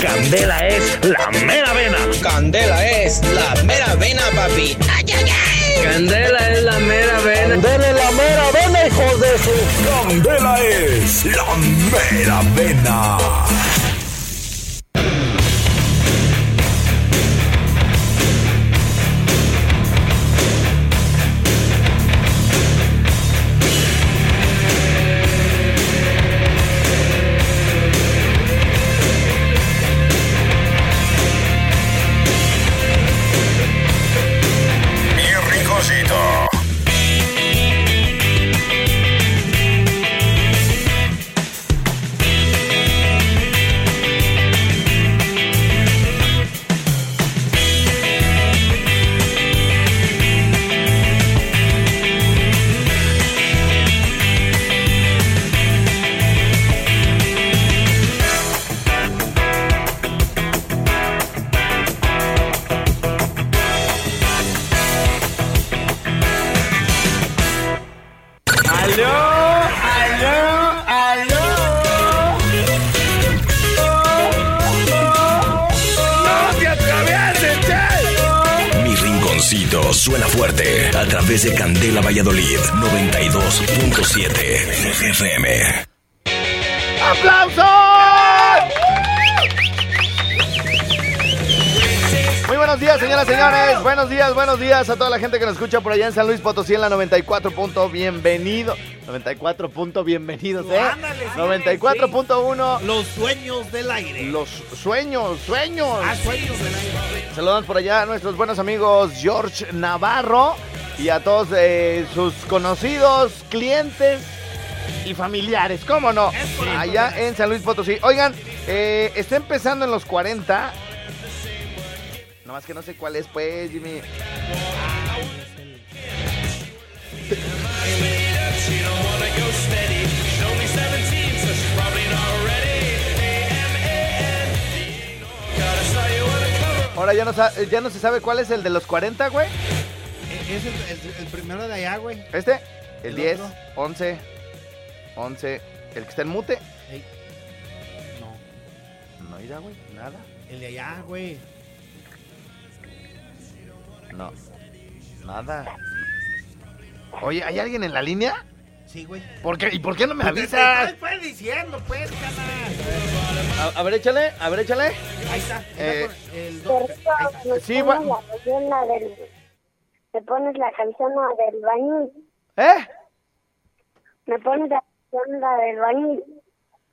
Candela es la mera vena. Candela es la mera vena, papi. Candela es la mera vena. Candela es la mera vena, hijos de su. Candela es la mera vena. Suena fuerte a través de Candela Valladolid 92.7 FM. ¡Aplausos! Muy buenos días, señoras y señores. Buenos días, buenos días a toda la gente que nos escucha por allá en San Luis Potosí en la 94. punto bienvenido. 94. punto bienvenidos, ¿eh? Ándale, sí, 94.1. Los sueños del aire. Los sueños, sueños. Ah, sueños del aire. Saludamos por allá a nuestros buenos amigos George Navarro y a todos eh, sus conocidos, clientes y familiares, ¿cómo no? Allá en San Luis Potosí. Oigan, eh, está empezando en los 40. Nomás que no sé cuál es, pues, Jimmy. Ahora ya no, sa- ya no se sabe cuál es el de los 40, güey. E- Es el, el- el primero de allá, güey. Este, el ¿El 10, otro? 11, 11, el que está en mute. Ey. No, No irá, güey, nada. el de allá, güey. No, nada. Oye, ¿hay alguien en la línea? Sí, güey. ¿Por qué? ¿Y por qué no me Te avisas? pues diciendo, pues, cana. A, a ver, échale, a ver, échale. Ahí está. Eh, el do- ahí está. Me Sí, pones va- la canción, la del... Me pones la canción la del bañil. ¿Eh? Me pones la canción la del bañil.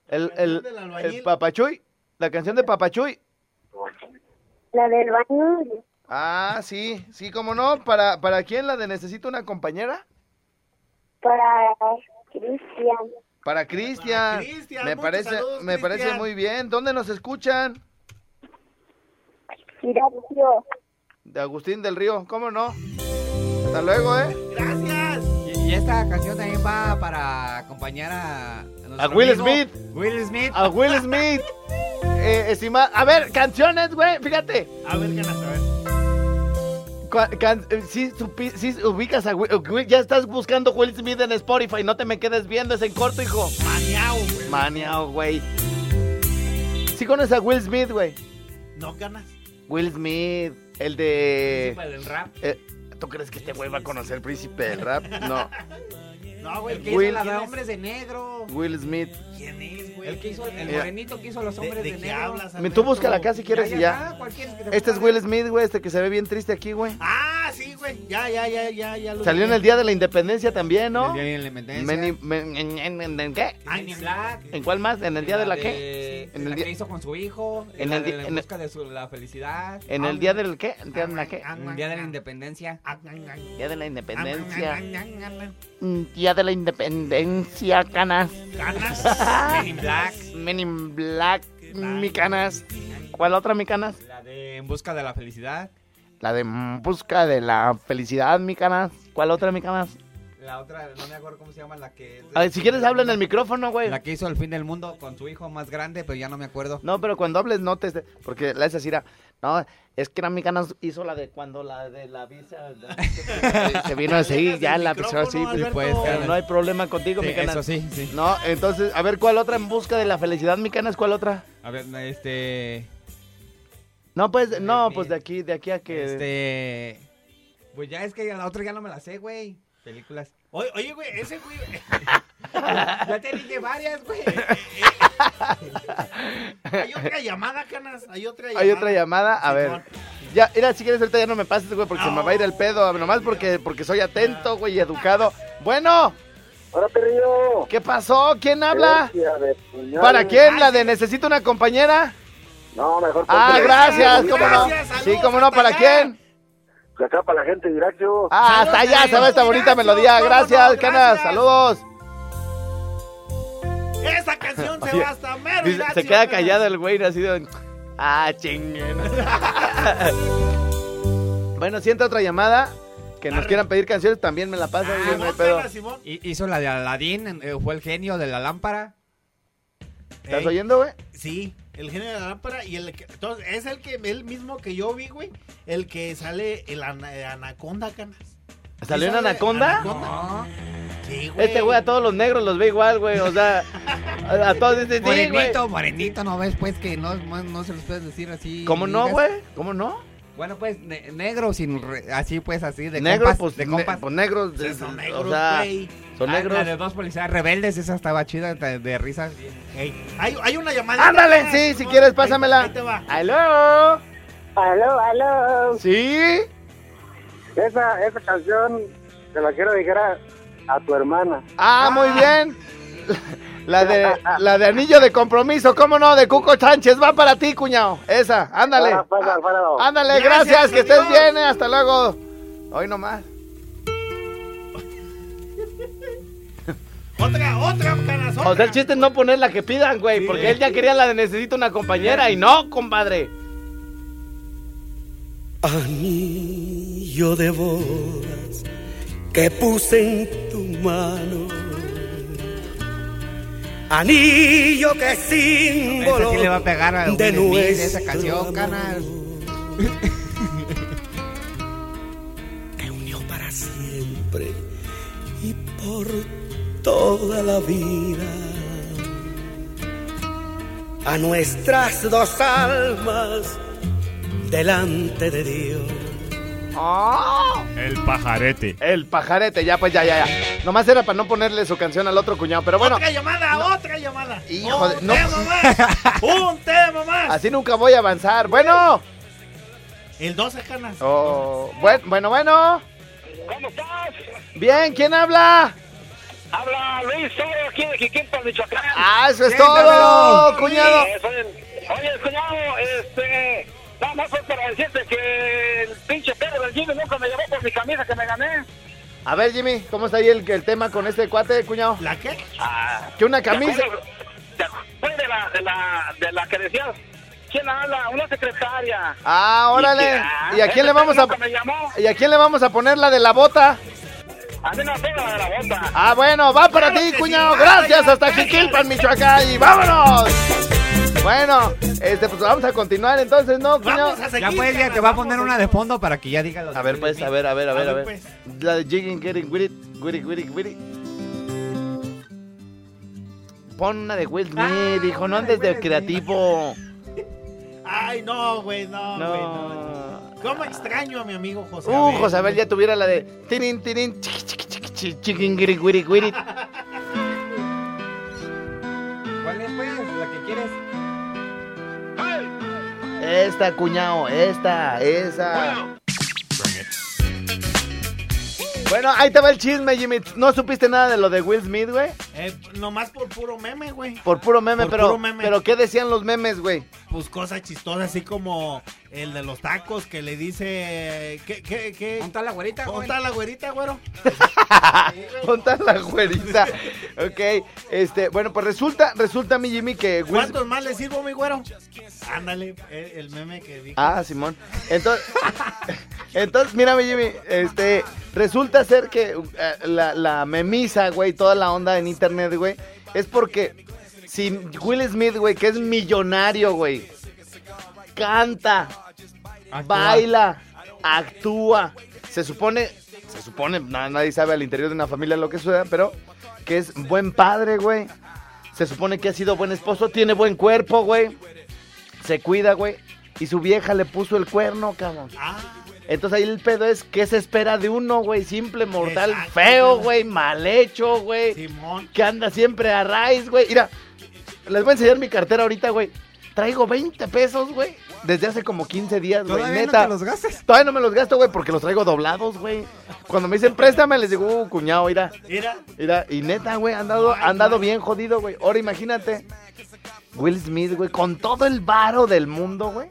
El, el, el Papachuy, la canción de Papachuy. La del bañil. Ah, sí, sí, cómo no. ¿Para, ¿Para quién la de necesito una compañera? Para Cristian. Para Cristian. Me parece, saludos, me parece muy bien. ¿Dónde nos escuchan? Gracias. De Agustín del Río, ¿cómo no? Hasta luego, ¿eh? Gracias. Y, y esta canción también va para acompañar a... A Will amigo Smith. Will Smith. A Will Smith. Eh, estima- a ver, canciones, güey, fíjate. A ver, ganas, a ver. Eh, supi- sí ubicas a Will, Will- ya estás buscando Will Smith en Spotify, no te me quedes viendo, es en corto, hijo. Maniao, güey. Maniao, güey. Sí conoces a Will Smith, güey. No ganas. Will Smith, el de... Para el rap. eh, ¿Tú crees que este güey va a conocer el príncipe del rap? No. No, güey. El que Will- hizo la de ¿quién es? hombres de negro. Will Smith. ¿Quién es, güey? El que hizo, el morenito que hizo los ¿De, hombres de, negro. hablas? Me-? Tú búscala acá si quieres y ya. está, ¿cuál quieres que te Este es? Will Smith, güey, este que se ve bien triste aquí, güey. Ah, sí, güey. Ya, ya, ya, ya, ya. Lo Salió en vi. el Día de la Independencia también, ¿no? El día de la independencia. Men- en, en- en- ¿en qué? Men in Black. ¿En cuál más? ¿En el Día de la qué? En En el día- que hizo con su hijo. En En el en en el- busca de su, la felicidad. ¿En el Día del qué? ¿El Día de la qué? En día de la independencia. Ah, ah, ah. Día de la Independencia. Ah, ah, ah, ah, Día de la Independencia, canas. ah. Ganas. Men in Black. Men in Black, mi canas. ¿Cuál otra, mi canas? La de En busca de la felicidad. La de mm, Busca de la Felicidad, mi canas. ¿Cuál otra, mi canas? La otra, no me acuerdo cómo se llama, la que... A ver, si quieres habla en el micrófono, güey. La que hizo el fin del mundo con su hijo más grande, pero ya no me acuerdo. No, pero cuando hables no te... Porque la esa era... No, es que la mexicana hizo la de cuando la de la visa... se vino a seguir, ya la empezó así. Pues, Alberto. pero no hay problema contigo, Sí, mi canal. eso sí, sí. No, entonces, a ver, ¿cuál otra en busca de la felicidad, mi canas? ¿Cuál otra? A ver, este... No, pues, no, pues de aquí, de aquí a que... Este... Pues ya es que la otra ya no me la sé, güey. Películas. Oye, oye, güey, ese güey. Ya te dije varias, güey. Hay otra llamada, canas. Hay otra llamada. Hay otra llamada, a ver. Ya, mira, si quieres ahorita ya no me pases, güey, porque se me va a ir el pedo, nomás porque, porque soy atento, güey, y educado. Bueno, Ahora, perrillo. ¿qué pasó? ¿Quién habla? ¿Para quién? ¿La de necesito una compañera? No, mejor Ah, gracias, ¿cómo no? Sí, ¿cómo no? ¿Para allá. Acá para la gente de Iraxio. Ah, hasta allá, se va esta bonita melodía. Gracias, canas, saludos. Esa canción se va hasta mero. Dice, se queda callado el güey, así de... Ah, chinguen. bueno, sienta otra llamada. Que nos quieran pedir canciones, también me la pasa, Ah, güey, no hay pedo. Simón. Hi- Hizo la de Aladín, eh, fue el genio de la lámpara. ¿Estás Ey, oyendo, güey? Sí, el genio de la lámpara y el que, entonces es el que el mismo que yo vi, güey, el que sale el ana- anaconda, canas. ¿Salió ¿Sí sale Anaconda? No. Sí, güey. Este güey a todos los negros los ve igual, güey. O sea, a, a todos dicen, sí, güey. Morenito, morenito, ¿no ves? Pues que no, no, no se los puedes decir así. ¿Cómo no, digas. güey? ¿Cómo no? Bueno, pues ne- negro, sin re- así pues, así de negros, compas. pues, de ne- compas. pues negros. Sí, de- son o negros, sea, güey. Son Ah, negros. La de dos policías rebeldes, esa estaba chida, de, de risa. Ey, hay, hay una llamada. Ándale, sí, si quieres, pásamela. Ahí te va. ¡Aló! Aló, aló. ¿Sí? Esa, esa canción te la quiero dedicar a, a tu hermana. Ah, muy bien. La de, la de anillo de compromiso, ¿cómo no? De Cuco Sánchez, va para ti, cuñado. Esa, ándale. Ándale, Gracias, gracias, que estés bien, eh, hasta luego. Hoy nomás. Otra, otra, canas. O sea, el chiste es no poner la que pidan, güey, Sí. porque él ya quería la de necesito una compañera y no, compadre. Anillo de bodas que puse en tu mano. Anillo que símbolo sí le va a pegar a de nuestro esa canción, canas. que unió para siempre y por toda la vida a nuestras dos almas delante de Dios. ¡Ah! El pajarete. El pajarete, ya, pues ya, ya, ya. Nomás era para no ponerle su canción al otro cuñado, pero bueno, otra llamada, otra llamada. Hijo de- Un no. tema más. Un tema más. así nunca voy a avanzar. Bueno, El 12 canas. oh, buen- bueno, bueno. ¿Cómo estás? Bien, ¿quién habla? Habla Luis Soro aquí de Jiquilpan, Michoacán. Ah, eso es todo, cuñado. Eh, soy- Oye, cuñado, este... Nada más fue para decirte que el pinche perro del Jimmy nunca me llevó por mi camisa que me gané. A ver, Jimmy, ¿cómo está ahí el, el tema con este cuate, cuñado? ¿La qué? Ah, Que una ¿te camisa. ¿Te acuerdas de la, de la, de la que decías? ¿Quién habla? Una secretaria. Ah, órale. que, ¿Y a ah, quién le vamos a me llamó. ¿Y a quién le vamos a poner la de la bota? A mí no me la de la bota. Ah, bueno, va para Claro ti, cuñado. sí, Gracias, hasta. Jiquilpan, Michoacán. Y vámonos. Bueno, este, pues vamos a continuar entonces, ¿no, cuñado? Vamos a seguir. Ya pues, ya te va a poner una de fondo para que ya diga los A ver, pues, a ver, a ver, a ver, a ver. pues. La de Jigging, Getting, With It, With It, With It, With It, With It. Pon una de Will Smith, Ah, dijo, no una de andes de creativo. Ay, no, güey, no, güey, no. ¿Cómo extraño a mi amigo José Uh, Abel? José Abel ya tuviera la de tirin, tirin, chiqui, chiqui, chiqui, chiqui, chiquin, guiri, guiri, guiri. ¿Cuál es, pues? La que quieres. Esta, cuñado, esta, esa. Bueno, ahí te va el chisme, Jimmy. ¿No supiste nada de lo de Will Smith, güey? Eh, nomás por puro meme, güey. Por puro meme, Por pero, puro meme. pero ¿qué decían los memes, güey? Pues cosas chistosas, así como el de los tacos que le dice... ¿Qué, qué, qué? ¿Dónde está la güerita, ¿Dónde güey? está la güerita, güero? Ponta la güerita. ok, este, bueno, pues resulta, resulta, mi Jimmy, que Will ¿Cuántos más le sirvo, mi güero? Ándale, el, el meme que dijo. Ah, Simón. Entonces, entonces, mira, mi Jimmy, este, Resulta ser que uh, la, la memisa, güey, toda la onda en internet, güey, es porque si Will Smith, güey, que es millonario, güey, canta, baila, actúa, se supone, se supone, na- nadie sabe al interior de una familia lo que suceda, pero que es buen padre, güey. Se supone que ha sido buen esposo, tiene buen cuerpo, güey. Se cuida, güey. Y su vieja le puso el cuerno, cabrón. Ah, Entonces ahí el pedo es, ¿qué se espera de uno, güey? Simple, mortal, Exacto, feo, güey. mal hecho, güey. Simón. Que anda siempre a raíz, güey. Mira, les voy a enseñar mi cartera ahorita, güey. Traigo 20 pesos, güey. Desde hace como 15 días, güey. ¿Todavía no Neta. te los gastes? Todavía no me los gasto, güey, porque los traigo doblados, güey. Cuando me dicen préstame, les digo, uh, cuñado, mira. Mira, Mira, y neta, güey, han dado, han dado bien jodido, güey. Ahora imagínate. Will Smith, güey, con todo el varo del mundo, güey.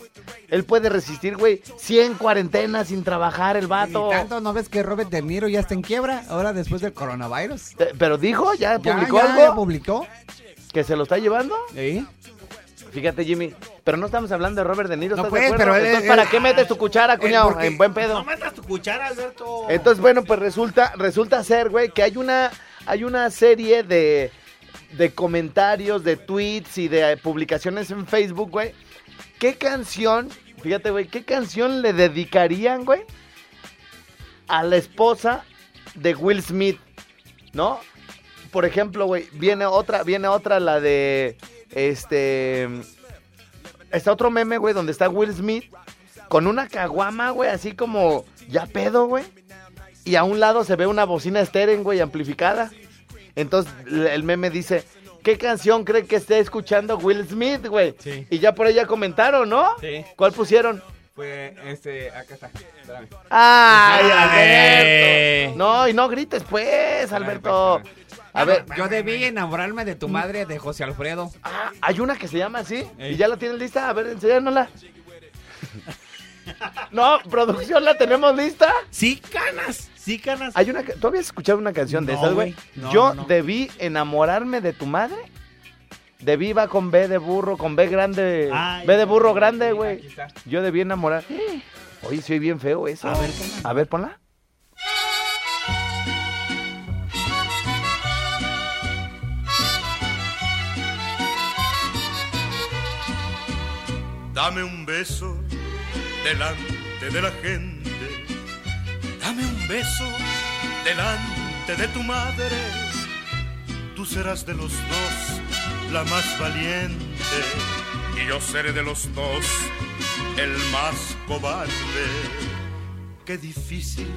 Él puede resistir, güey, 100 cuarentenas sin trabajar el vato. tanto, ¿no ves que Robert De Niro ya está en quiebra? Ahora después del coronavirus. Eh, Pero dijo, ya publicó ya, algo ya publicó. que se lo está llevando. ¿Sí? Fíjate, Jimmy. Pero no estamos hablando de Robert De Niro, No, ¿estás pues, de pero él- Entonces, ¿para él- qué metes tu cuchara, cuñado? En buen pedo. no metas tu cuchara, Alberto. Entonces, bueno, pues resulta, resulta ser, güey, que hay una, hay una serie de, de comentarios, de tweets y de publicaciones en Facebook, güey. ¿Qué canción, fíjate, güey, qué canción le dedicarían, güey, a la esposa de Will Smith, ¿no? Por ejemplo, güey, viene otra, viene otra, la de, este, está otro meme, güey, donde está Will Smith con una caguama, güey, así como ya pedo, güey. Y a un lado se ve una bocina estéreo, güey, amplificada. Entonces el meme dice, ¿qué canción cree que esté escuchando Will Smith, güey? Sí. Y ya por ella comentaron, ¿no? Sí. ¿Cuál pusieron? Fue, este, acá está. Espérame. ¡Ay, Ay. Alberto! No, y no grites, pues, Alberto. A ver, Yo debí enamorarme de tu madre de José Alfredo. ah, hay una que se llama así. ¿Y ya la tienes lista? A ver, enséñanosla. No, producción, ¿la tenemos lista? Sí, canas. Sí, canas. Hay una, ¿Tú habías escuchado una canción de No, esas, güey? No, Yo no, no. debí enamorarme de tu madre. Debí va con B de burro, con B grande. Ay, B de burro grande, güey. Yo debí enamorar. Oye, soy bien feo eso. A ver, ponla. A ver, ponla. Dame un beso delante de la gente. Dame un beso delante de tu madre. Tú serás de los dos la más valiente. Y yo seré de los dos el más cobarde. Qué difícil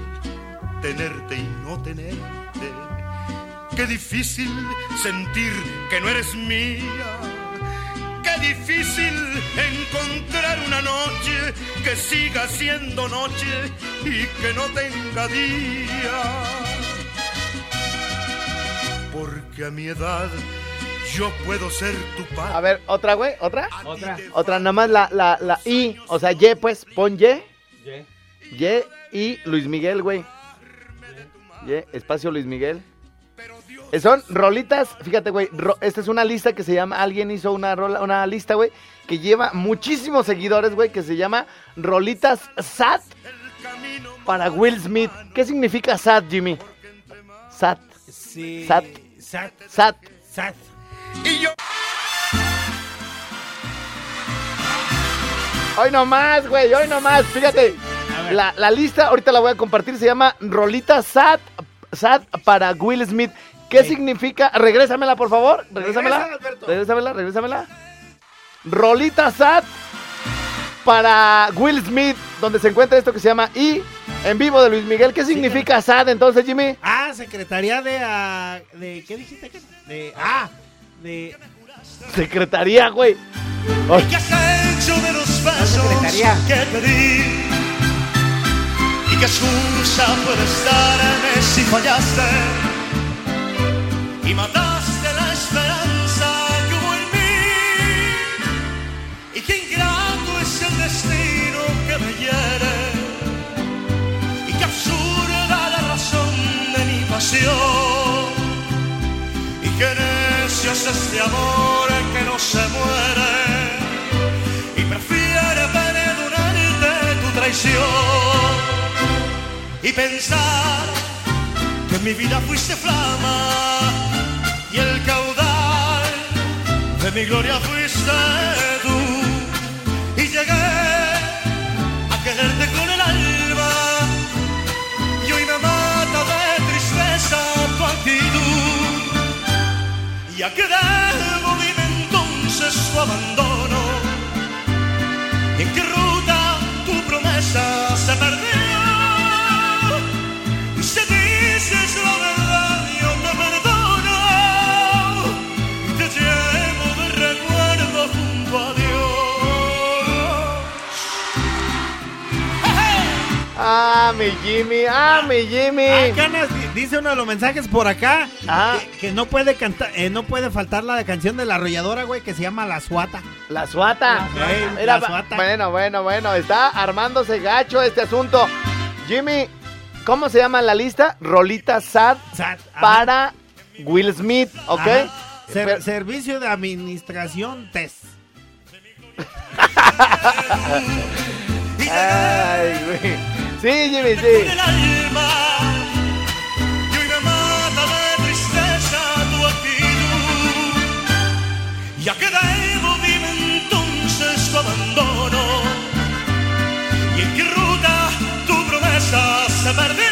tenerte y no tenerte. Qué difícil sentir que no eres mía. Difícil encontrar una noche que siga siendo noche y que no tenga día. Porque a mi edad yo puedo ser tu padre. A ver, otra, güey, otra. Otra. Otra, nada más la, la, la I. O sea, Y, pues, pon Y. Y y Luis Miguel, güey. Y, espacio Luis Miguel. Son rolitas, fíjate, güey. ro- esta es una lista que se llama. Alguien hizo una, rola, una lista, güey, que lleva muchísimos seguidores, güey, que se llama Rolitas Sat para Will Smith. ¿Qué significa Sat, Jimmy? Sat, Sí. Sat. Sat. Sat. Sat. Y yo Hoy nomás, güey, hoy nomás. Fíjate, la, la lista ahorita la voy a compartir. Se llama Rolitas Sat, Sat para Will Smith. ¿Qué Sí. significa? Regrésamela, por favor. Regrésamela. Regrésamela, regrésamela. Rolita Sat para Will Smith, donde se encuentra esto que se llama I en vivo de Luis Miguel. ¿Qué significa SAT entonces, Jimmy? Ah, Secretaría de, ah, de. ¿Qué dijiste? De. Ah, de. Secretaría, güey. Ay, ¿Qué has hecho de los secretaría. que te di? ¿Y qué excusa puedes darme si fallaste? Y mataste la esperanza que hubo en mí. Y qué ingrato es el destino que me hiere. Y qué absurda la razón de mi pasión. Y qué necio es este amor que no se muere y prefiere perdonarte tu traición. y pensar que en mi vida fuiste flama mi gloria fuiste tú. Y llegué a quererte con el alma. Y hoy me mata de tristeza tu actitud. Y a qué debo dime entonces tu abandono. En qué ruta tu promesa se perdió y si dices la verdad Ah, mi Jimmy, ah, mi Jimmy. Ah, ganas, di- dice uno de los mensajes por acá Ah. que, que no puede cantar, eh, no puede faltar la canción de la arrolladora, güey, que se llama La Suata. La suata. La suata. Bueno, bueno, bueno. Está armándose gacho este asunto. Jimmy, ¿cómo se llama la lista? Rolita SAT Sat, ajá. para Will Smith, ¿ok? Ser- Pero- servicio de administración test. Ay, güey. Sí, Jimmy, con sí. el alma y hoy me mata de tristeza tu actitud. Dime entonces tu abandono. Y en qué ruta tu promesa se perdió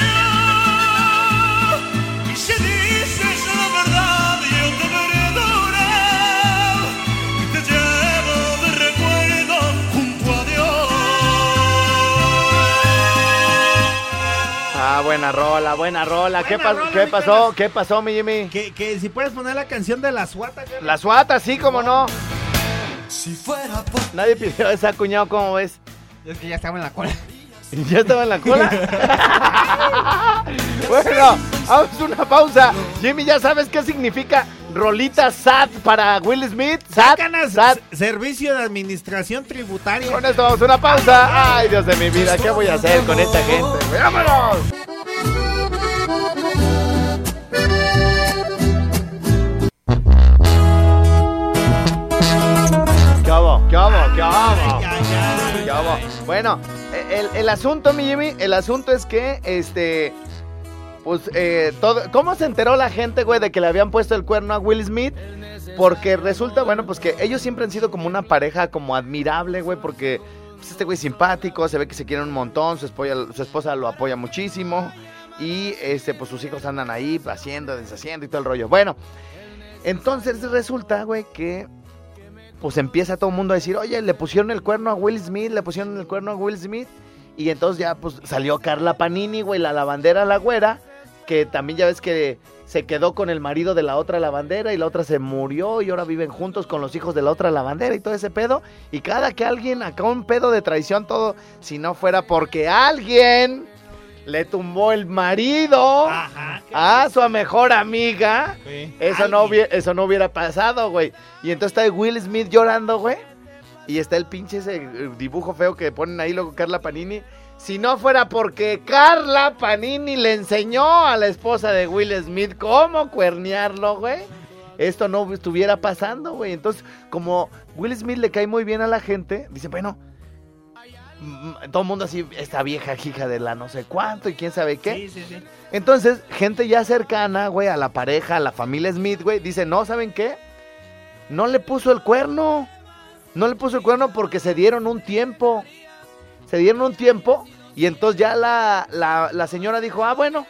Ah, buena rola, buena rola. ¿Qué, rola, ¿qué pasó? ¿Qué pasó, mi Jimmy? Que, que si puedes poner la canción de La Suata, güey. La suata, sí, como no. si fuera por Nadie pidió esa, cuñado, ¿cómo ves? Es que ya estaba en la cola. ¿Ya estaba en la cola? bueno, vamos a una pausa. Jimmy, ¿ya sabes qué significa rolita SAT para Will Smith? SAT, SAT. Servicio de Administración Tributaria. Con esto vamos a una pausa. Ay, Dios de mi vida, ¿qué voy a hacer con esta gente? ¡Vámonos! Bueno, el, el asunto, mi Jimmy, el asunto es que, este, pues, eh, todo, ¿cómo se enteró la gente, güey, de que le habían puesto el cuerno a Will Smith? Porque resulta, bueno, pues que ellos siempre han sido como una pareja como admirable, güey, porque pues, este güey es simpático, se ve que se quieren un montón, su esposa, su esposa lo apoya muchísimo y, este, pues sus hijos andan ahí haciendo, deshaciendo y todo el rollo. Bueno, entonces resulta, güey, que pues empieza todo el mundo a decir, oye, le pusieron el cuerno a Will Smith, le pusieron el cuerno a Will Smith. Y entonces ya pues salió Carla Panini, güey, la lavandera, la güera, que también ya ves que se quedó con el marido de la otra lavandera y la otra se murió y ahora viven juntos con los hijos de la otra lavandera y todo ese pedo. Y cada que alguien acá un pedo de traición, todo, si no fuera porque alguien le tumbó el marido Ajá. a su mejor amiga. Sí. Eso no, hubiera, eso no hubiera pasado, güey. Y entonces está Will Smith llorando, güey. Y está el pinche ese eh, dibujo feo que ponen ahí luego Carla Panini. Si no fuera porque Carla Panini le enseñó a la esposa de Will Smith cómo cuernearlo, güey. Esto no estuviera pasando, güey. Entonces, como Will Smith le cae muy bien a la gente, dice, bueno, todo el mundo así, esta vieja hija de la no sé cuánto y quién sabe qué. Sí, sí, sí. Entonces, gente ya cercana, güey, a la pareja, a la familia Smith, güey, dice, no, ¿saben qué? No le puso el cuerno. No le puso el cuerno porque se dieron un tiempo. Se dieron un tiempo y entonces ya la, la, la señora dijo, ah, bueno,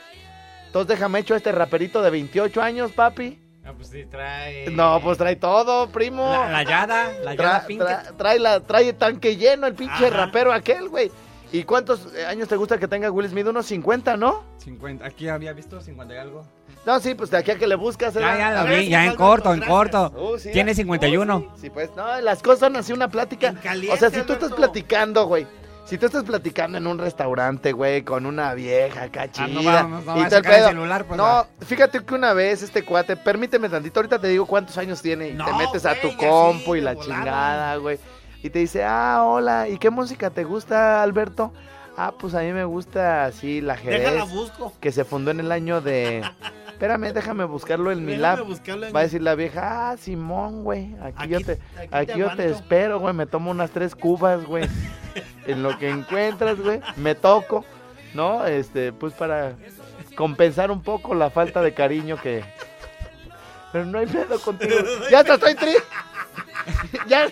entonces déjame hecho este raperito de 28 años, papi. Ah, pues sí, trae. No, pues trae todo, primo. La, la Yada, la Yada tra- trae, la, trae tanque lleno el pinche Ajá. rapero aquel, güey. ¿Y cuántos eh, años te gusta que tenga Will Smith? Unos 50, ¿no? 50. Aquí había visto 50 y algo. No, sí, pues de aquí a que le buscas. Ya, ¿verdad? ya A lo vi, ya en corto, en corto. Uh, sí, Tiene ah, 51. oh, sí. Sí, pues, no, las cosas son así una plática. Caliente, o sea, si tú estás platicando, güey. Si tú estás platicando en un restaurante, güey, con una vieja acá chida. Ah, no vamos, no y el pedo. celular, pues, No, fíjate que una vez este cuate, permíteme tantito, ahorita te digo cuántos años tiene y No, te metes a tu compu y la chingada, güey. Y te dice, ah, hola, ¿y qué música te gusta, Alberto? Ah, pues a mí me gusta así la Jerez. Déjala busco. que se fundó en el año de... Espérame, déjame buscarlo en mi lab. en Va a decir la vieja, ah, Simón, güey, aquí, Aquí- yo te, aquí aquí te yo te aguanto". espero, güey, me tomo unas tres cubas, güey. en lo que encuentras, güey, me toco. ¿no? Este, pues para compensar un poco la falta de cariño que... Pero no hay pedo contigo. Ya hasta estoy triste. ya,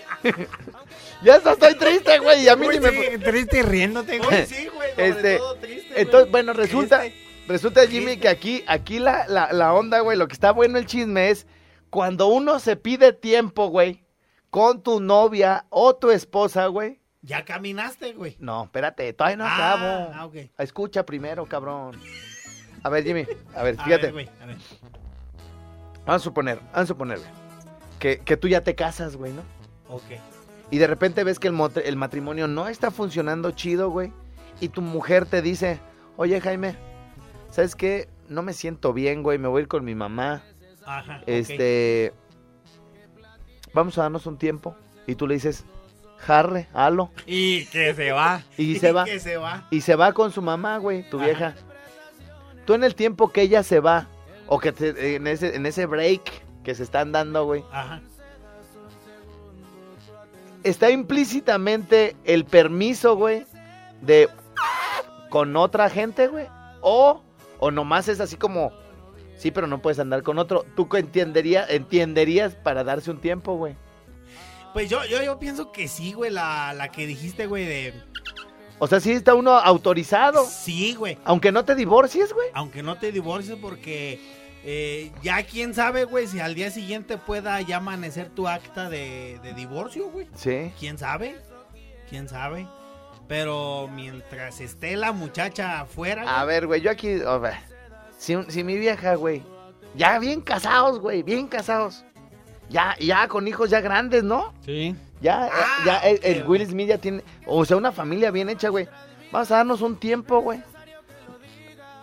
ya hasta estoy triste, güey. Y a mí Uy, ni me... sí, triste y riéndote, güey. Sí, güey, Este, todo triste, entonces, bueno, resulta, Triste. resulta Jimmy que aquí, aquí la, la, la onda, güey, lo que está bueno el chisme es cuando uno se pide tiempo, güey, con tu novia o tu esposa, güey. Ya caminaste, güey. No, espérate, todavía no Ah, acabo. ah, ok. Escucha primero, cabrón. A ver, Jimmy, a ver, A fíjate. ver, güey, a ver. Vamos a suponer, vamos a suponer, que, que tú ya te casas, güey, ¿no? Ok. Y de repente ves que el, mot- el matrimonio no está funcionando chido, güey. Y tu mujer te dice, oye Jaime, ¿sabes qué? No me siento bien, güey, me voy a ir con mi mamá. Ajá. Este, vamos a darnos un tiempo. Y tú le dices, jarre, halo. Y que se va. Y se va. Que se va. Y se va con su mamá, güey, tu Ajá. vieja. Tú en el tiempo que ella se va, o que te- en, ese, en ese break que se están dando, güey, Ajá. está implícitamente el permiso, güey, de con otra gente, güey. O, o nomás es así como, sí, pero no puedes andar con otro. ¿Tú entendería, entenderías para darse un tiempo, güey? Pues yo, yo, yo pienso que sí, güey, la, la que dijiste, güey, de... O sea, sí está uno autorizado, Sí, güey. aunque no te divorcies, güey. Aunque no te divorcies porque eh, ya quién sabe, güey, si al día siguiente pueda ya amanecer tu acta de, de divorcio, güey. Sí. ¿Quién sabe? ¿Quién sabe? Pero mientras esté la muchacha afuera... A ver, güey, yo aquí, si, si mi vieja, güey, ya bien casados, güey, bien casados. Ya, ya con hijos ya grandes, ¿no? Sí. Ya, eh, Ah, ya el, el. Will Smith ya tiene, o sea, una familia bien hecha, güey. Vamos a darnos un tiempo, güey.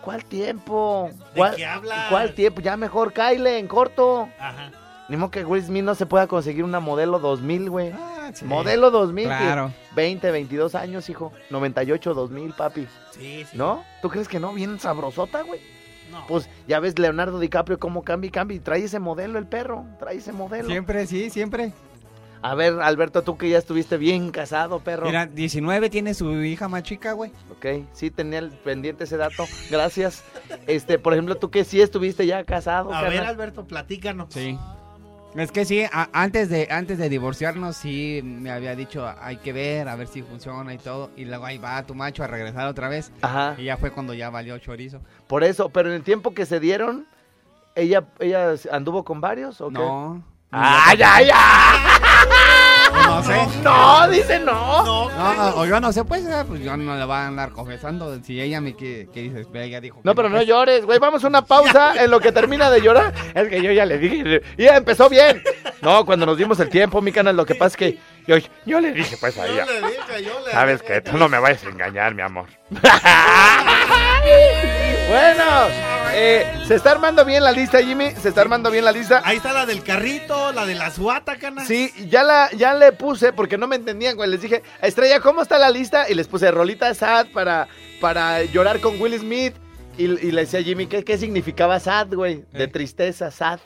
¿Cuál tiempo? ¿De ¿Cuál, qué hablas? ¿Cuál tiempo? Ya mejor caile en corto. Ajá. Ni modo que Will Smith no se pueda conseguir una modelo 2000, güey. Ah, sí. Modelo 2000, que Claro. 20, 22 años, hijo. 98, 2000, papi. Sí, sí. ¿No? ¿Tú crees que no? Bien sabrosota, güey. No. Pues ya ves Leonardo DiCaprio cómo cambia y cambia. Y trae ese modelo el perro. Trae ese modelo. Siempre, sí, siempre. A ver, Alberto, tú que ya estuviste bien casado, perro. Mira, 19 tiene su hija más chica, güey. Ok, sí tenía el pendiente ese dato. Gracias. Este, por ejemplo, tú que sí estuviste ya casado, A ver? Alberto, platícanos. Sí. Es que sí, a- antes de antes de divorciarnos sí me había dicho hay que ver, a ver si funciona y todo. Y luego ahí va tu macho a regresar otra vez. Ajá. Y ya fue cuando ya valió chorizo. Por eso, pero en el tiempo que se dieron, ella, ella anduvo con varios, ¿o qué? No. ¡Ay, ay, ay! No sé. No, dice no. No, No, o yo no sé, pues, pues yo no le voy a andar confesando. Si ella me quiere, que dices, Ve, ella dijo. No, que pero no pues. llores, güey. Vamos a una pausa en lo que termina de llorar. Es que yo ya le dije. Y ya empezó bien. No, cuando nos dimos el tiempo, mi canal, lo que pasa es que yo, yo le dije, pues a yo le dije, yo le Sabes dije. que tú no me vayas a engañar, mi amor. bueno, eh, se está armando bien la lista, Jimmy. Se está armando bien la lista. Ahí está la del carrito, la de la suata, cana. Sí, ya la, ya le puse, porque no me entendían, güey. Les dije, Estrella, ¿cómo está la lista? Y les puse rolita sad para, para llorar con Will Smith. Y, y le decía a Jimmy, ¿qué, qué significaba sad, güey? De Eh. tristeza, sad.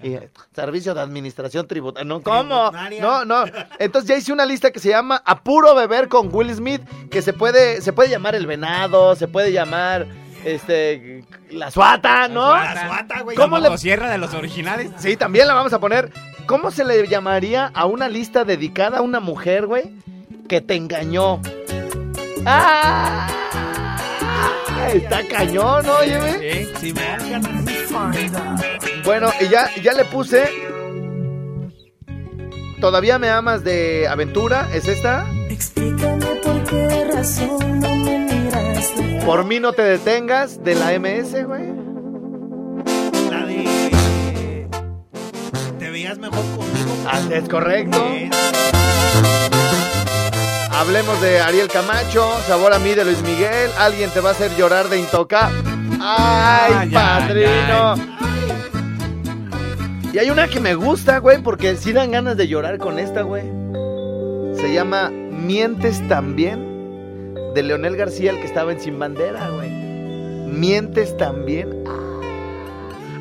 Y, servicio de administración tributaria. No, ¿cómo? No, no. Entonces ya hice una lista que se llama A puro beber con Will Smith, que se puede, se puede llamar el venado, se puede llamar este la suata, ¿no? La suata, güey. ¿Cómo ¿Cómo le- de los originales? Sí, también la vamos a poner. ¿Cómo se le llamaría a una lista dedicada a una mujer, güey, que te engañó? ¡Ah! Está cañón, ¿no, oye, güey? Sí. Cana. Bueno, y ya, ya le puse. Todavía me amas de aventura, ¿es esta? Explícame por qué razón no Por mí no te detengas, de la MS, güey. La de... Te veías mejor conmigo. Ah, es correcto. Eh, Hablemos de Ariel Camacho, Sabor a mí de Luis Miguel. Alguien te va a hacer llorar de Intoca. ¡Ay, Ay, padrino! Y hay una que me gusta, güey, porque sí dan ganas de llorar con esta, güey. Se llama Mientes también, de Leonel García, el que estaba en Sin Bandera, güey. Mientes también.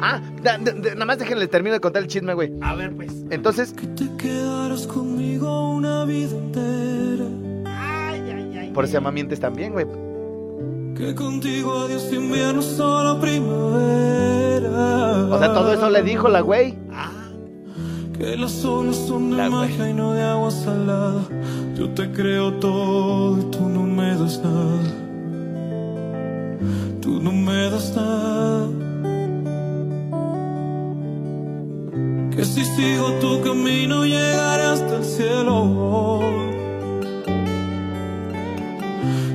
Ah, da- da- da- nada más déjenle termino de contar el chisme, güey. a ver, pues. Entonces, te quedaras conmigo una vida entera. Ay, ay, ay. por eso se llama Mientes también, güey. Que contigo adiós invierno solo primavera. O sea, todo eso le dijo la güey. Que las olas son de magia y no de agua salada. Yo te creo todo y tú no me das nada. Tú no me das nada. Que si sigo tu camino llegaré hasta el cielo.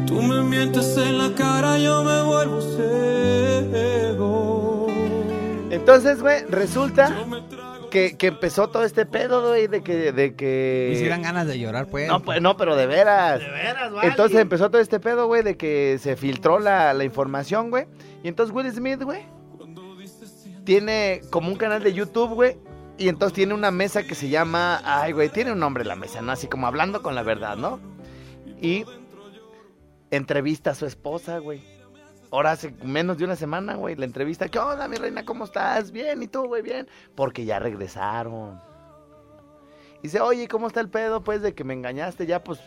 Tú me mientes en la cara, yo me vuelvo ciego. Entonces, güey, resulta que, que empezó todo este pedo, güey, de que, de que... Dan ganas de llorar, pues. No, pues no, pero de veras. De veras, vale. Entonces empezó todo este pedo, güey, de que se filtró la, la información, güey. Y entonces Will Smith, güey, tiene como un canal de YouTube, güey. Y entonces tiene una mesa que se llama. Ay, güey, tiene un nombre la mesa, ¿no? Así como hablando con la verdad, ¿no? Y entrevista a su esposa, güey. Ahora hace menos de una semana, güey, la entrevista. ¿Qué onda, mi reina? ¿Cómo estás? Bien, ¿y tú, güey? Bien. Porque ya regresaron. Dice, oye, ¿cómo está el pedo, pues, de que me engañaste? Ya, pues,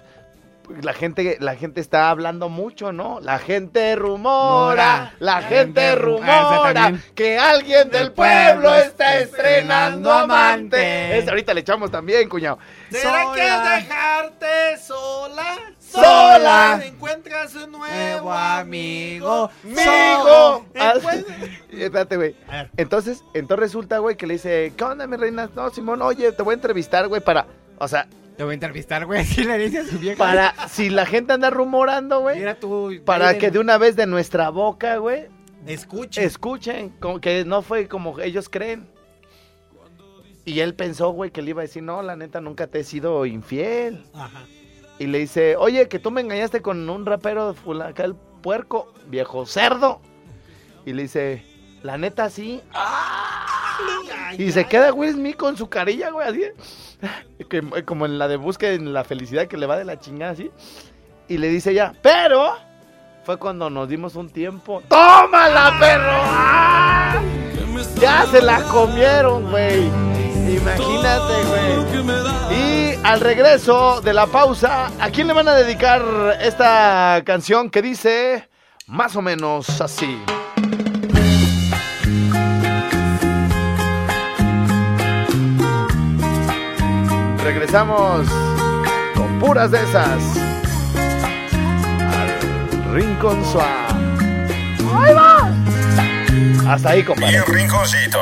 la gente, la gente está hablando mucho, ¿no? La gente rumora, Mora. la gente Ah, rumora que alguien del pueblo está estrenando amante. Ese ahorita le echamos también, cuñado. ¿Será que dejarte sola? Sola. Encuentras un nuevo Nuevo amigo. ¡Migo! Ah, Espérate, güey. Entonces, entonces resulta, güey, que le dice, ¿qué onda, mi reina? No, Simón, oye, te voy a entrevistar, güey, para... O sea, Te voy a entrevistar, güey. Si le dice a su vieja. para... Si la gente anda rumorando, güey, Mira tú. para que de una vez de nuestra boca, güey, Escucha. escuchen, como que no fue como ellos creen. Y él pensó, güey, que le iba a decir, no, la neta, nunca te he sido infiel. Ajá. Y le dice, oye, que tú me engañaste con un rapero, fula- acá el puerco, viejo cerdo. Y le dice, la neta, sí. Y se queda Will Smith con su carilla, güey, así. que- como en la de búsqueda en la felicidad que le va de la chingada, así. Y le dice ya, pero fue cuando nos dimos un tiempo. ¡Tómala, perro! ¡Ah! Ya se la comieron, güey. Imagínate, güey. Y al regreso de la pausa, ¿a quién le van a dedicar esta canción que dice más o menos así? Regresamos con puras de esas al Rincón Suave. ¡Ahí va! Hasta ahí, compadre. Mi rinconcito.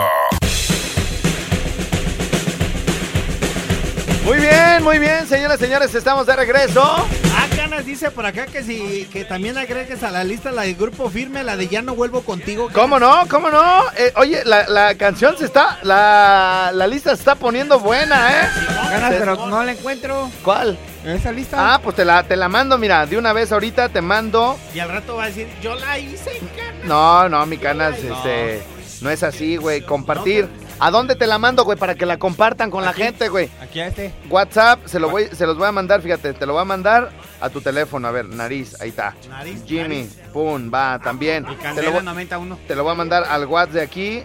Muy bien, muy bien, señoras y señores, estamos de regreso. Ah, Canas dice por acá que si que también agregues a la lista la del grupo firme, la de Ya no vuelvo contigo. Canas. ¿Cómo no? ¿Cómo no? Eh, oye, la, la canción se está, la, la lista se está poniendo buena, ¿eh? Ganas, Se- pero no la encuentro. ¿Cuál? ¿En esa lista? Ah, pues te la, te la mando, mira, de una vez ahorita te mando. Y al rato va a decir, yo la hice, Canas. No, no, mi canas, este, no es así, güey, compartir. ¿A dónde te la mando, güey, para que la compartan con la gente, güey? Aquí a este. WhatsApp, se, lo voy, se los voy a mandar, fíjate, te lo voy a mandar a tu teléfono, a ver, nariz, ahí está. Nariz, Jimmy, nariz. pum, va, también. Y Te lo, Candela voy- 91. te lo voy a mandar al WhatsApp de aquí.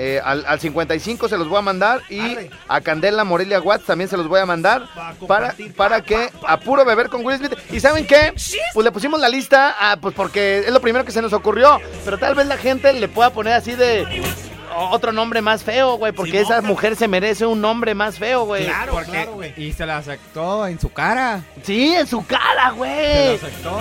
eh, al, al 55 se los voy a mandar y Arre. a Candela Morelia Watts también se los voy a mandar Pa' para, para que a puro beber con Will Smith. ¿Y saben qué? Pues le pusimos la lista, ah, pues porque es lo primero que se nos ocurrió, pero tal vez la gente le pueda poner así de otro nombre más feo, güey, porque Simón, esa mujer se merece un nombre más feo, güey. Claro, Porque, claro, güey. y se la aceptó en su cara. Sí, en su cara, Se la güey. aceptó.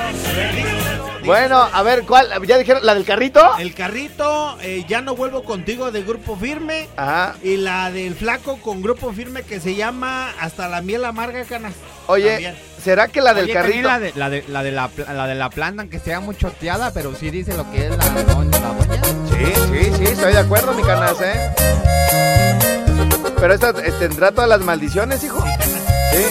Bueno, a ver, ¿cuál? ¿Ya dijeron la del carrito? El carrito, eh, Ya no vuelvo contigo de grupo firme. Ajá. Y la del flaco con grupo firme que se llama Hasta la miel amarga, Canas. Oye, También. ¿será que la del Oye, carrito? La de, la, de, la, de la, pla- la de la planta, aunque sea muy choteada, pero sí dice lo que es la, la. Sí, sí, sí, estoy de acuerdo, mi canas, ¿eh? Pero esta eh, tendrá todas las maldiciones, hijo. Sí.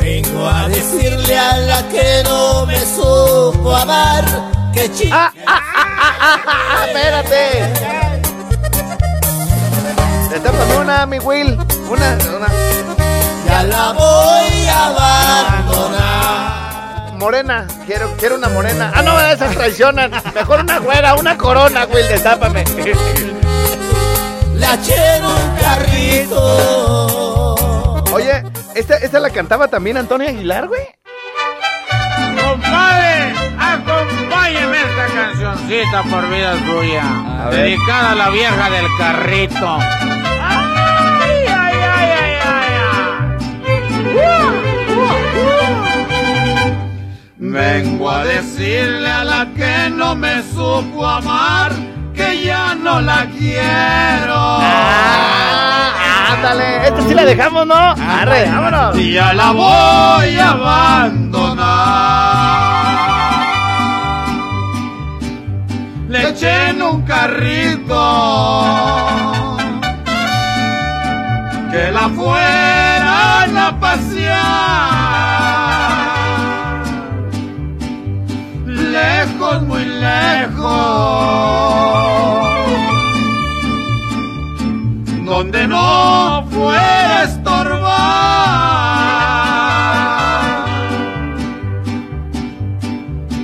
Vengo a decirle a la que no me supo amar que chica. ¡Ah, ah, ah, ah, ah, ah, ah! ¡Espérate! Destápame una, mi Will. Una, una. Ya la voy a abandonar. Morena. Quiero, quiero una morena. Ah, no, esas traicionan. Mejor una güera, una corona, Will. Destápame. quiero un carrito. Oye, ¿esta, esta la cantaba también Antonio Aguilar, güey? Compadre, acompáñeme esta cancioncita por vida suya. Dedicada a la vieja del carrito. Vengo a decirle a la que no me supo amar que ya no la quiero. Ah, ándale, esta sí la dejamos, ¿no? Arre, vámonos. Y ya la voy a abandonar. Le eché en un carrito que la fueran a pasear. Muy lejos donde no fuera estorbar.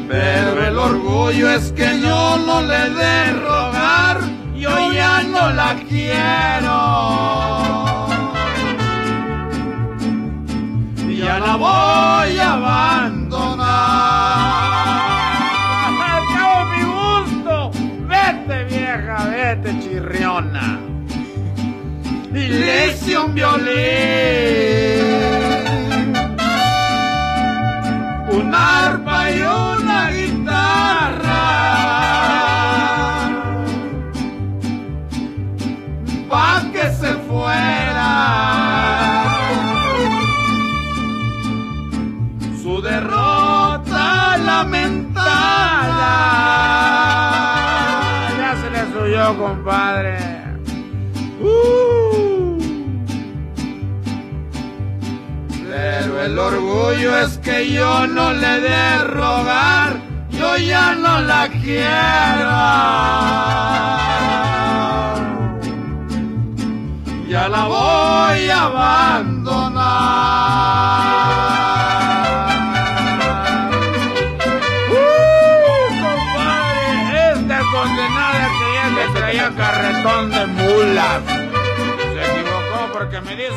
Pero el orgullo es que yo no le de rogar, yo ya no la quiero. Chirriona y orgullo es que yo no le de rogar, yo ya no la quiero. Ya la voy a abandonar. ¡Uh, compadre! Esta condenada que ya me traía carretón de mulas.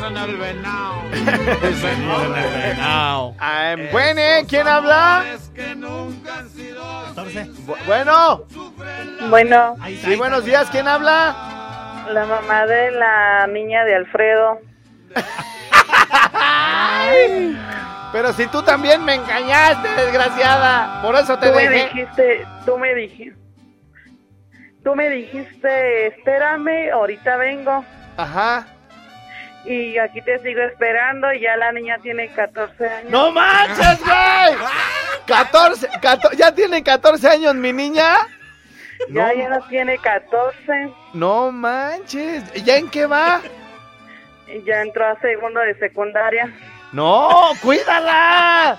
Dicen el venado. Dicen el venado. Ah, bueno, ¿quién habla? Bu- Bueno. Bueno, Sí, buenos días, ¿quién habla? la mamá de la niña de Alfredo. Pero si tú también me engañaste, desgraciada. Por eso te Tú me dijiste, tú me dijiste, tú me dijiste, espérame, ahorita vengo. Ajá. Y aquí te sigo esperando y ya la niña tiene 14 años. ¡No manches, güey! 14, 14, ¿ya tiene 14 años mi niña? Ya, No, ya no tiene 14. no manches. ¿Ya en qué va? Ya entró a segundo de secundaria. No, cuídala.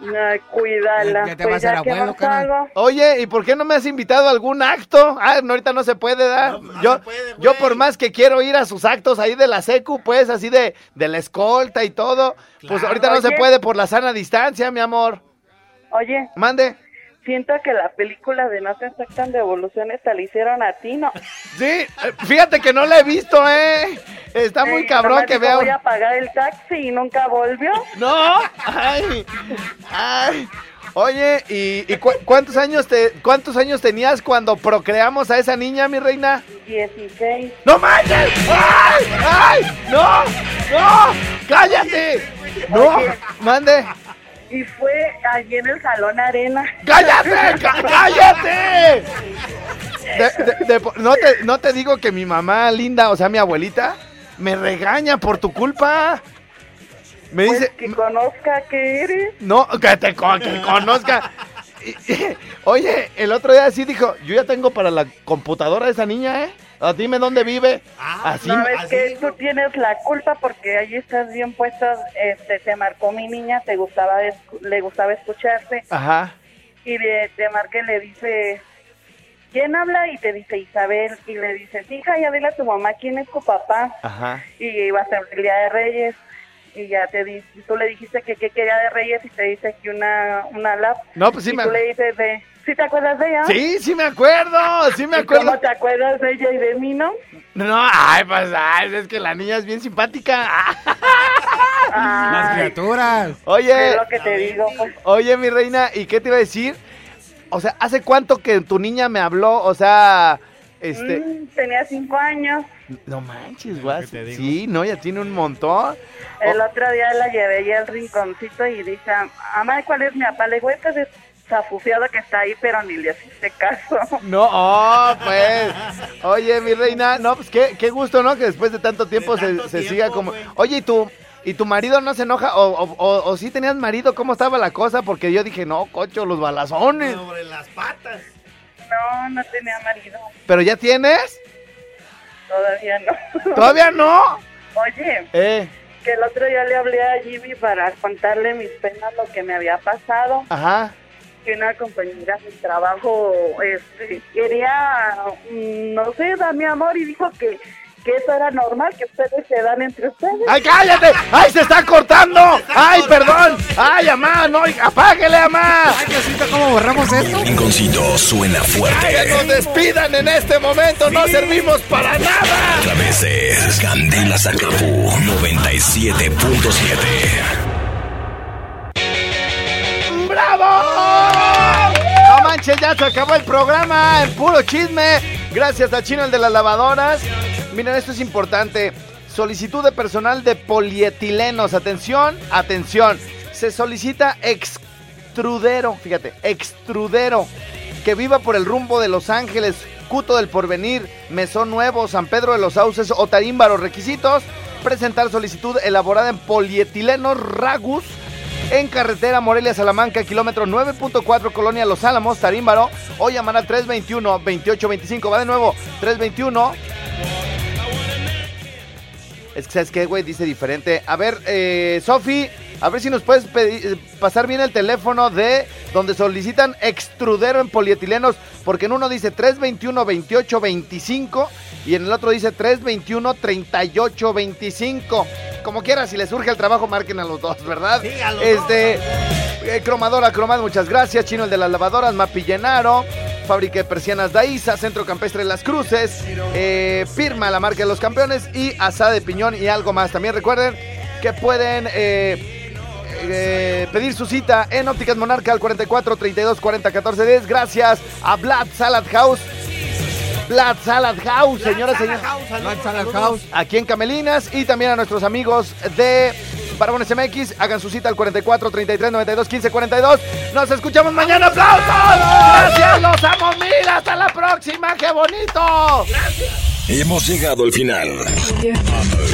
Ay, cuídala. Ya te Pues vas a ser abuelo, carnal. Oye, ¿y por qué no me has invitado a algún acto? Ah, no, ahorita no se puede, ¿da? yo, yo por más que quiero ir a sus actos ahí de la secu, pues, así de, de la escolta y todo, pues ahorita no se puede por la sana distancia, mi amor. Oye. Mande. Siento que la película de No se aceptan devoluciones te la hicieron a ti, ¿no? Sí, eh, fíjate que no la he visto, ¿eh? Está muy Eh, cabrón que vea. Voy a pagar el taxi y nunca volvió. No, ay, ay. Oye, ¿y, y cu- cuántos años te cuántos años tenías cuando procreamos a esa niña, mi reina? 16. ¡No manches! ¡Ay! ¡Ay! ¡No! ¡No! ¡Cállate! ¡No! ¡Mande! Y fue allí en el Salón Arena. ¡Cállate! ¡Cá- ¡Cállate! De- de- de- no, te, no te digo que mi mamá linda, o sea, mi abuelita, me regaña por tu culpa. Me dice... Pues que conozca que eres. No, que te que conozca. Oye, el otro día sí dijo, yo ya tengo para la computadora de esa niña, ¿eh? Ah, Dime dónde vive. Así, Sabes así- que tú tienes la culpa porque ahí estás bien puesto. Este, te marcó mi niña, te gustaba, le gustaba escucharte. Ajá. Y le, te marca y le dice, ¿quién habla? Y te dice Isabel. Y le dices, hija, ya dile a tu mamá quién es tu papá. Ajá. Y iba a ser el Día de Reyes. Y ya te dice, tú le dijiste que qué quería de Reyes y te dice que una, una lap. No, pues sí y me- tú le dices de, ¿Sí te acuerdas de ella? Sí, sí me acuerdo, sí me ¿Y acuerdo. ¿Cómo te acuerdas de ella y de mí, no? No, ay, pues, ay, es que la niña es bien simpática. Las criaturas. Oye, Es lo que te digo, pues. oye, mi reina, ¿y qué te iba a decir? O sea, ¿hace cuánto que tu niña me habló? O sea, este... Mm, tenía cinco años. No manches, guas. Sí, no, ya tiene un montón. El otro día la llevé ya al rinconcito y dice, mamá, ¿cuál es mi papá? Le digo, es desafufiado que está ahí, pero ni le hiciste caso. No, oh, pues. Oye, mi reina, no, pues qué, qué gusto, ¿no? Que después de tanto tiempo se, se siga como. Oye, ¿y tu, ¿y tu marido no se enoja? O, o, o, o sí tenías marido? ¿Cómo estaba la cosa? Porque yo dije, no, cocho, los balazones. Sobre las patas. No, no tenía marido. ¿Pero ya tienes? Todavía no. ¿Todavía no? Oye, Eh, que el otro día le hablé a Jimmy para contarle mis penas, lo que me había pasado. ajá. Que una compañera de trabajo este, quería, mm, no sé, dar mi amor y dijo que, que eso era normal, que ustedes se dan entre ustedes. ¡Ay, cállate! ¡Ay, se está cortando! ¡Ay, perdón! ¡Ay, amá! ¡No! ¡Apáguele, amá! Ay, Diosito, ¿cómo borramos esto? Rinconcito suena ¡Que fuerte. nos despidan en este momento! ¡No servimos para nada! A través de Candela Zacapu 97.7. ¡Bravo! Manches, ya se acabó el programa en puro chisme. Gracias al chino el de las lavadoras. Miren, esto es importante. Solicitud de personal de polietilenos. Atención, atención. Se solicita extrudero, fíjate, extrudero que viva por el rumbo de Los Ángeles, Cuto del Porvenir, Mesón Nuevo, San Pedro de los Sauces o Tarímbaro. Requisitos: presentar solicitud elaborada en polietilenos Ragus en carretera Morelia Salamanca, kilómetro 9.4, Colonia Los Álamos, Tarímbaro, o llamar al 321-2825. Va de nuevo, 321. Es que, ¿sabes qué, güey? Dice diferente. A ver, eh, Sofi, a ver si nos puedes pedir- pasar bien el teléfono de donde solicitan extrudero en polietilenos, porque en uno dice 321-2825 y en el otro dice 321-3825. Como quiera, si les surge el trabajo, marquen a los dos, ¿verdad? Sí, a los este, eh, cromadora, cromad, muchas gracias. Chino, el de las lavadoras, Mapi Llenaro. Fábrica de persianas Daiza, Centro Campestre Las Cruces, eh, Firma, la marca de los campeones y Asada de Piñón y algo más. También recuerden que pueden eh, eh, pedir su cita en Ópticas Monarca al 44 32 40 14 10. Gracias a Blood Salad House. Blood Salad House, señoras y señores. Black Salad House. Aquí en Camelinas y también a nuestros amigos de Barbones MX. Hagan su cita al 44 33 92 15 42. Nos escuchamos mañana. ¡Aplausos! ¡Gracias! ¡Los amo mil! ¡Hasta la próxima! ¡Qué bonito! Hemos llegado al final.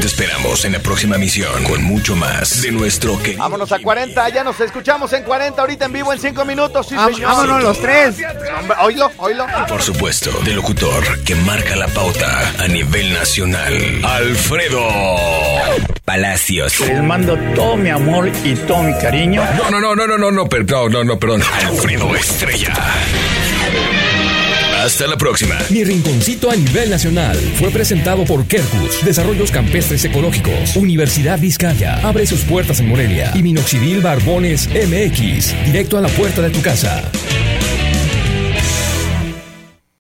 Te esperamos en la próxima misión con mucho más de nuestro que. Vámonos a 40. Ya nos escuchamos en 40. Ahorita en vivo en 5 minutos. Sí, Vam- señor. vámonos los tres. Hombre, Oílo, oílo. Por supuesto, de locutor que marca la pauta a nivel nacional. Alfredo Palacios. Les mando todo mi amor y todo mi cariño. No, no, no, no, no, no, no, perdón, no, no, perdón. Alfredo Estrella. Hasta la próxima. Mi rinconcito a nivel nacional fue presentado por Kerkus, Desarrollos Campestres Ecológicos, Universidad Vizcaya, abre sus puertas en Morelia y Minoxidil Barbones MX, directo a la puerta de tu casa.